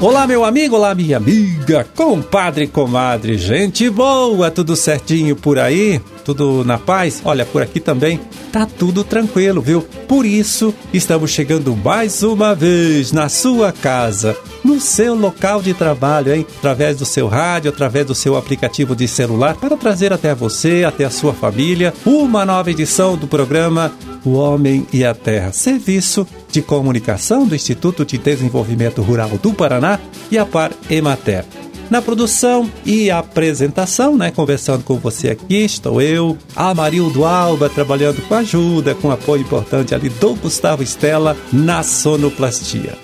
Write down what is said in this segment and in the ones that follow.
Olá, meu amigo, olá, minha amiga, compadre, comadre, gente boa, tudo certinho por aí? Tudo na paz? Olha, por aqui também tá tudo tranquilo, viu? Por isso, estamos chegando mais uma vez na sua casa, no seu local de trabalho, hein? Através do seu rádio, através do seu aplicativo de celular, para trazer até você, até a sua família, uma nova edição do programa O Homem e a Terra, serviço de comunicação do Instituto de Desenvolvimento Rural do Paraná e a Par Emater. Na produção e apresentação, né, conversando com você aqui, estou eu, Amarildo Alba, trabalhando com ajuda, com apoio importante ali do Gustavo Estela na sonoplastia.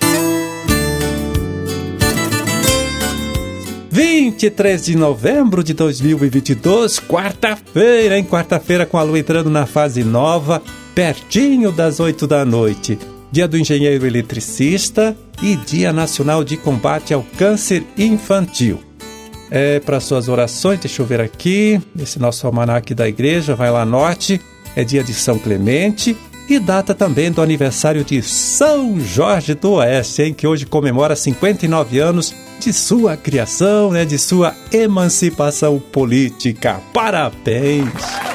23 de novembro de 2022, quarta-feira, hein? Quarta-feira com a lua entrando na fase nova, pertinho das 8 da noite. Dia do Engenheiro Eletricista e Dia Nacional de Combate ao Câncer Infantil. É para suas orações, deixa eu ver aqui, esse nosso almanac da igreja, vai lá norte, é dia de São Clemente e data também do aniversário de São Jorge do Oeste, em que hoje comemora 59 anos de sua criação, né, de sua emancipação política. Parabéns!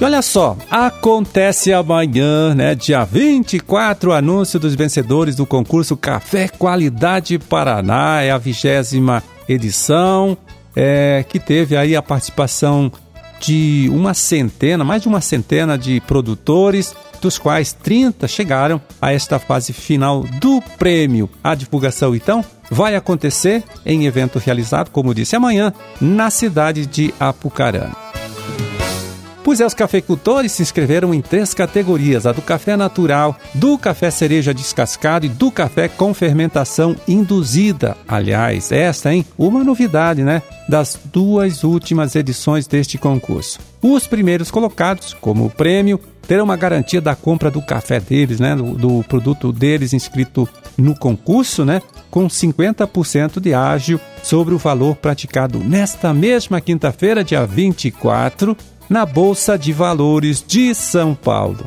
E olha só, acontece amanhã, né, dia 24, o anúncio dos vencedores do concurso Café Qualidade Paraná, é a vigésima edição, é, que teve aí a participação de uma centena, mais de uma centena de produtores, dos quais 30 chegaram a esta fase final do prêmio. A divulgação, então, vai acontecer em evento realizado, como disse, amanhã, na cidade de Apucarana. Pois é, os cafeicultores se inscreveram em três categorias: a do café natural, do café cereja descascado e do café com fermentação induzida. Aliás, esta, hein? Uma novidade, né? Das duas últimas edições deste concurso. Os primeiros colocados, como prêmio, terão uma garantia da compra do café deles, né? Do, do produto deles inscrito no concurso, né? Com 50% de ágio sobre o valor praticado nesta mesma quinta-feira, dia 24 na Bolsa de Valores de São Paulo.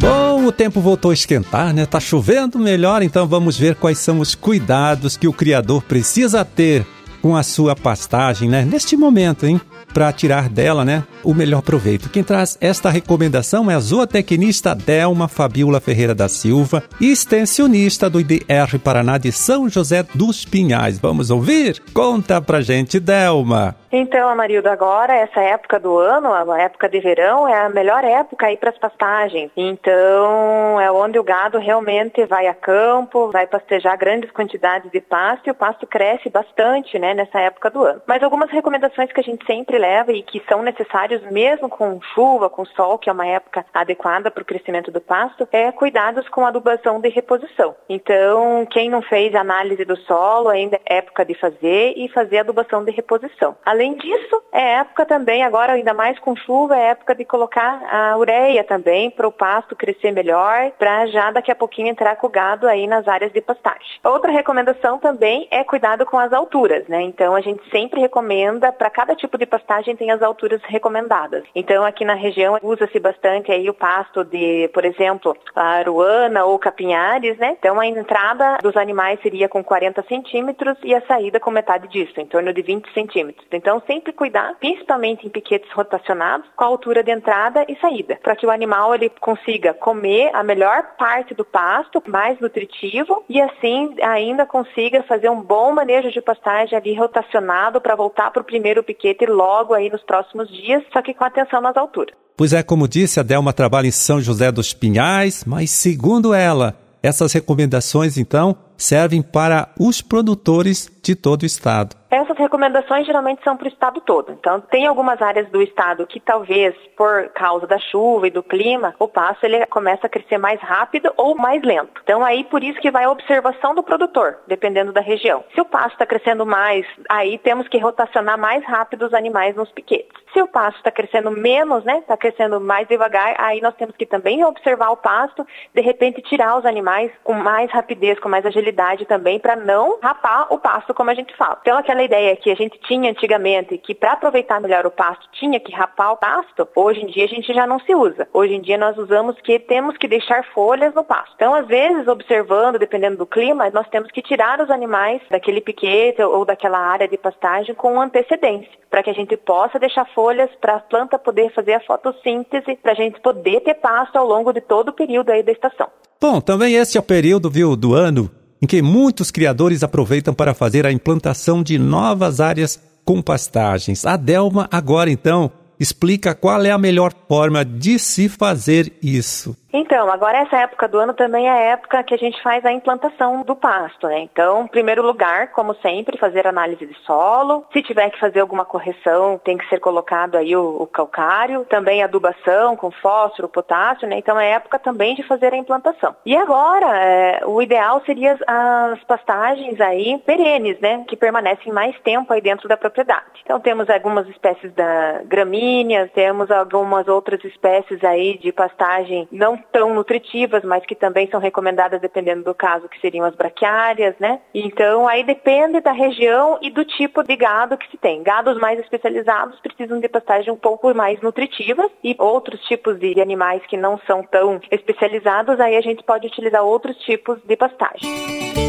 Bom, o tempo voltou a esquentar, né? Tá chovendo melhor, então vamos ver quais são os cuidados que o criador precisa ter com a sua pastagem, né? Neste momento, hein? Para tirar dela, né? O melhor proveito. Quem traz esta recomendação é a zootecnista Delma Fabiola Ferreira da Silva, extensionista do IDR Paraná de São José dos Pinhais. Vamos ouvir? Conta pra gente, Delma. Então, Amarildo, agora, essa época do ano, a época de verão, é a melhor época aí para as pastagens. Então, é onde o gado realmente vai a campo, vai pastejar grandes quantidades de pasto e o pasto cresce bastante, né, nessa época do ano. Mas algumas recomendações que a gente sempre leva e que são necessários mesmo com chuva, com sol, que é uma época adequada para o crescimento do pasto, é cuidados com adubação de reposição. Então, quem não fez análise do solo, ainda é época de fazer e fazer adubação de reposição. Além disso, é época também, agora ainda mais com chuva, é época de colocar a ureia também para o pasto crescer melhor, para já daqui a pouquinho entrar com o gado aí nas áreas de pastagem. Outra recomendação também é cuidado com as alturas, né? Então a gente sempre recomenda, para cada tipo de pastagem tem as alturas recomendadas. Então aqui na região usa-se bastante aí o pasto de, por exemplo, aruana ou capinhares, né? Então a entrada dos animais seria com 40 centímetros e a saída com metade disso, em torno de 20 centímetros. Então, sempre cuidar, principalmente em piquetes rotacionados, com a altura de entrada e saída, para que o animal ele consiga comer a melhor parte do pasto, mais nutritivo, e assim ainda consiga fazer um bom manejo de pastagem ali rotacionado para voltar para o primeiro piquete logo aí nos próximos dias, só que com atenção nas alturas. Pois é, como disse, a Delma trabalha em São José dos Pinhais, mas segundo ela, essas recomendações então servem para os produtores de todo o estado. Essas recomendações geralmente são para o estado todo. Então, tem algumas áreas do estado que talvez, por causa da chuva e do clima, o pasto ele começa a crescer mais rápido ou mais lento. Então, aí por isso que vai a observação do produtor, dependendo da região. Se o pasto está crescendo mais, aí temos que rotacionar mais rápido os animais nos piquetes. Se o pasto está crescendo menos, né, está crescendo mais devagar, aí nós temos que também observar o pasto, de repente tirar os animais com mais rapidez, com mais agilidade também, para não rapar o pasto, como a gente fala. Então, aquela ideia que a gente tinha antigamente, que para aproveitar melhor o pasto tinha que rapar o pasto, hoje em dia a gente já não se usa. Hoje em dia nós usamos que temos que deixar folhas no pasto. Então, às vezes, observando, dependendo do clima, nós temos que tirar os animais daquele piquete ou daquela área de pastagem com antecedência, para que a gente possa deixar folhas para a planta poder fazer a fotossíntese, para a gente poder ter pasto ao longo de todo o período aí da estação. Bom, também esse é o período, viu, do ano em que muitos criadores aproveitam para fazer a implantação de novas áreas com pastagens. A Delma agora então explica qual é a melhor forma de se fazer isso. Então, agora essa época do ano também é a época que a gente faz a implantação do pasto, né? Então, em primeiro lugar, como sempre, fazer análise de solo. Se tiver que fazer alguma correção, tem que ser colocado aí o, o calcário. Também adubação com fósforo, potássio, né? Então é época também de fazer a implantação. E agora, é, o ideal seria as, as pastagens aí perenes, né? Que permanecem mais tempo aí dentro da propriedade. Então temos algumas espécies da gramíneas, temos algumas outras espécies aí de pastagem não tão nutritivas, mas que também são recomendadas dependendo do caso, que seriam as braquiárias, né? Então, aí depende da região e do tipo de gado que se tem. Gados mais especializados precisam de pastagem um pouco mais nutritivas e outros tipos de animais que não são tão especializados, aí a gente pode utilizar outros tipos de pastagem.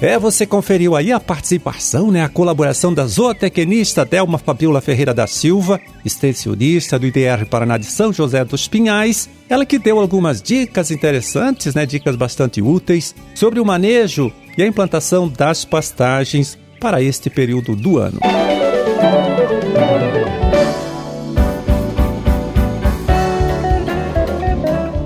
É, você conferiu aí a participação, né, a colaboração da zootecnista Delma Fabiola Ferreira da Silva, extensionista do IDR Paraná de São José dos Pinhais, ela que deu algumas dicas interessantes, né, dicas bastante úteis sobre o manejo e a implantação das pastagens para este período do ano.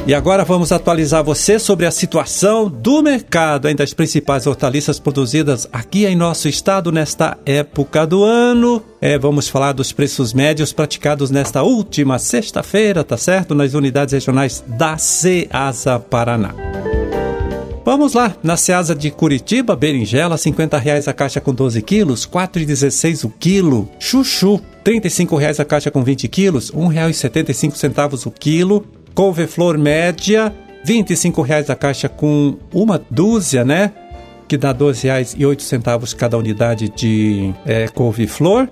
E agora vamos atualizar você sobre a situação do mercado hein, das principais hortaliças produzidas aqui em nosso estado nesta época do ano. É, vamos falar dos preços médios praticados nesta última sexta-feira, tá certo? Nas unidades regionais da Ceasa Paraná. Vamos lá, na Ceasa de Curitiba, berinjela, R$ reais a caixa com 12 quilos, R$ 4,16 o quilo. Chuchu, R$ reais a caixa com 20 quilos, R$ 1,75 o quilo couve-flor média, R$ 25,00 a caixa com uma dúzia, né? Que dá R$ 12,08 cada unidade de é, couve-flor.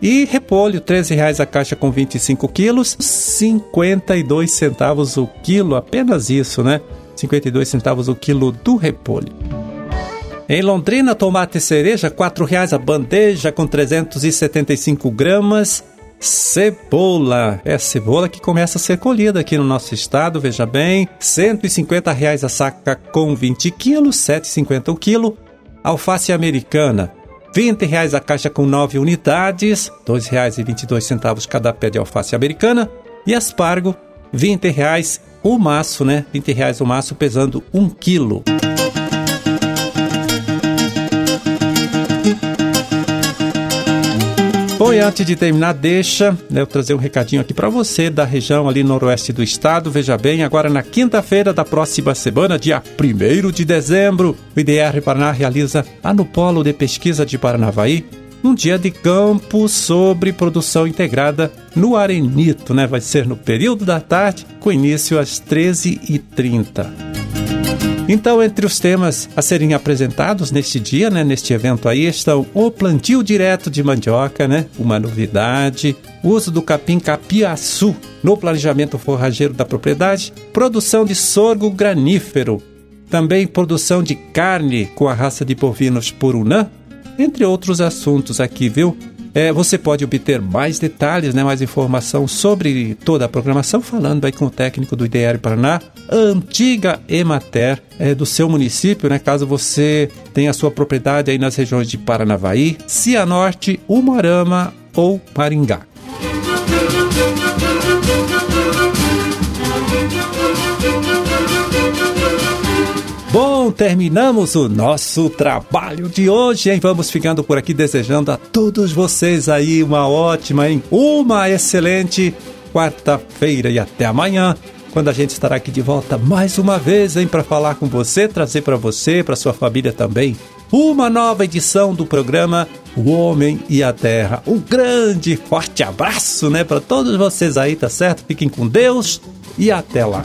E repolho, R$ 13,00 a caixa com 25 quilos, 52 centavos o quilo, apenas isso, né? 52 centavos o quilo do repolho. Em Londrina, tomate cereja, R$ 4,00 a bandeja com 375 gramas, Cebola. É cebola que começa a ser colhida aqui no nosso estado, veja bem. 150 reais a saca com 20 quilos, 7,50 o quilo. Alface americana, 20 reais a caixa com 9 unidades, R$ 2,22 cada pé de alface americana. E aspargo, 20 reais o maço, né? 20 reais o maço pesando 1 quilo. Bom, e antes de terminar, deixa né, eu trazer um recadinho aqui para você da região ali noroeste do estado. Veja bem, agora na quinta-feira da próxima semana, dia 1 de dezembro, o IDR Paraná realiza lá no Polo de Pesquisa de Paranavaí um dia de campo sobre produção integrada no Arenito, né? Vai ser no período da tarde, com início às 13h30. Então, entre os temas a serem apresentados neste dia, né, neste evento aí, estão o plantio direto de mandioca, né, uma novidade, o uso do capim capiaçu no planejamento forrageiro da propriedade, produção de sorgo granífero, também produção de carne com a raça de bovinos purunã, entre outros assuntos aqui, viu? É, você pode obter mais detalhes, né, mais informação sobre toda a programação, falando aí com o técnico do IDR Paraná, antiga Emater é, do seu município, né, caso você tenha a sua propriedade aí nas regiões de Paranavaí, Cianorte, Umuarama ou Maringá. Bom, terminamos o nosso trabalho de hoje, hein? Vamos ficando por aqui desejando a todos vocês aí uma ótima, hein? Uma excelente quarta-feira e até amanhã, quando a gente estará aqui de volta mais uma vez, hein, para falar com você, trazer para você, para sua família também, uma nova edição do programa O Homem e a Terra. Um grande, forte abraço, né, para todos vocês aí, tá certo? Fiquem com Deus e até lá.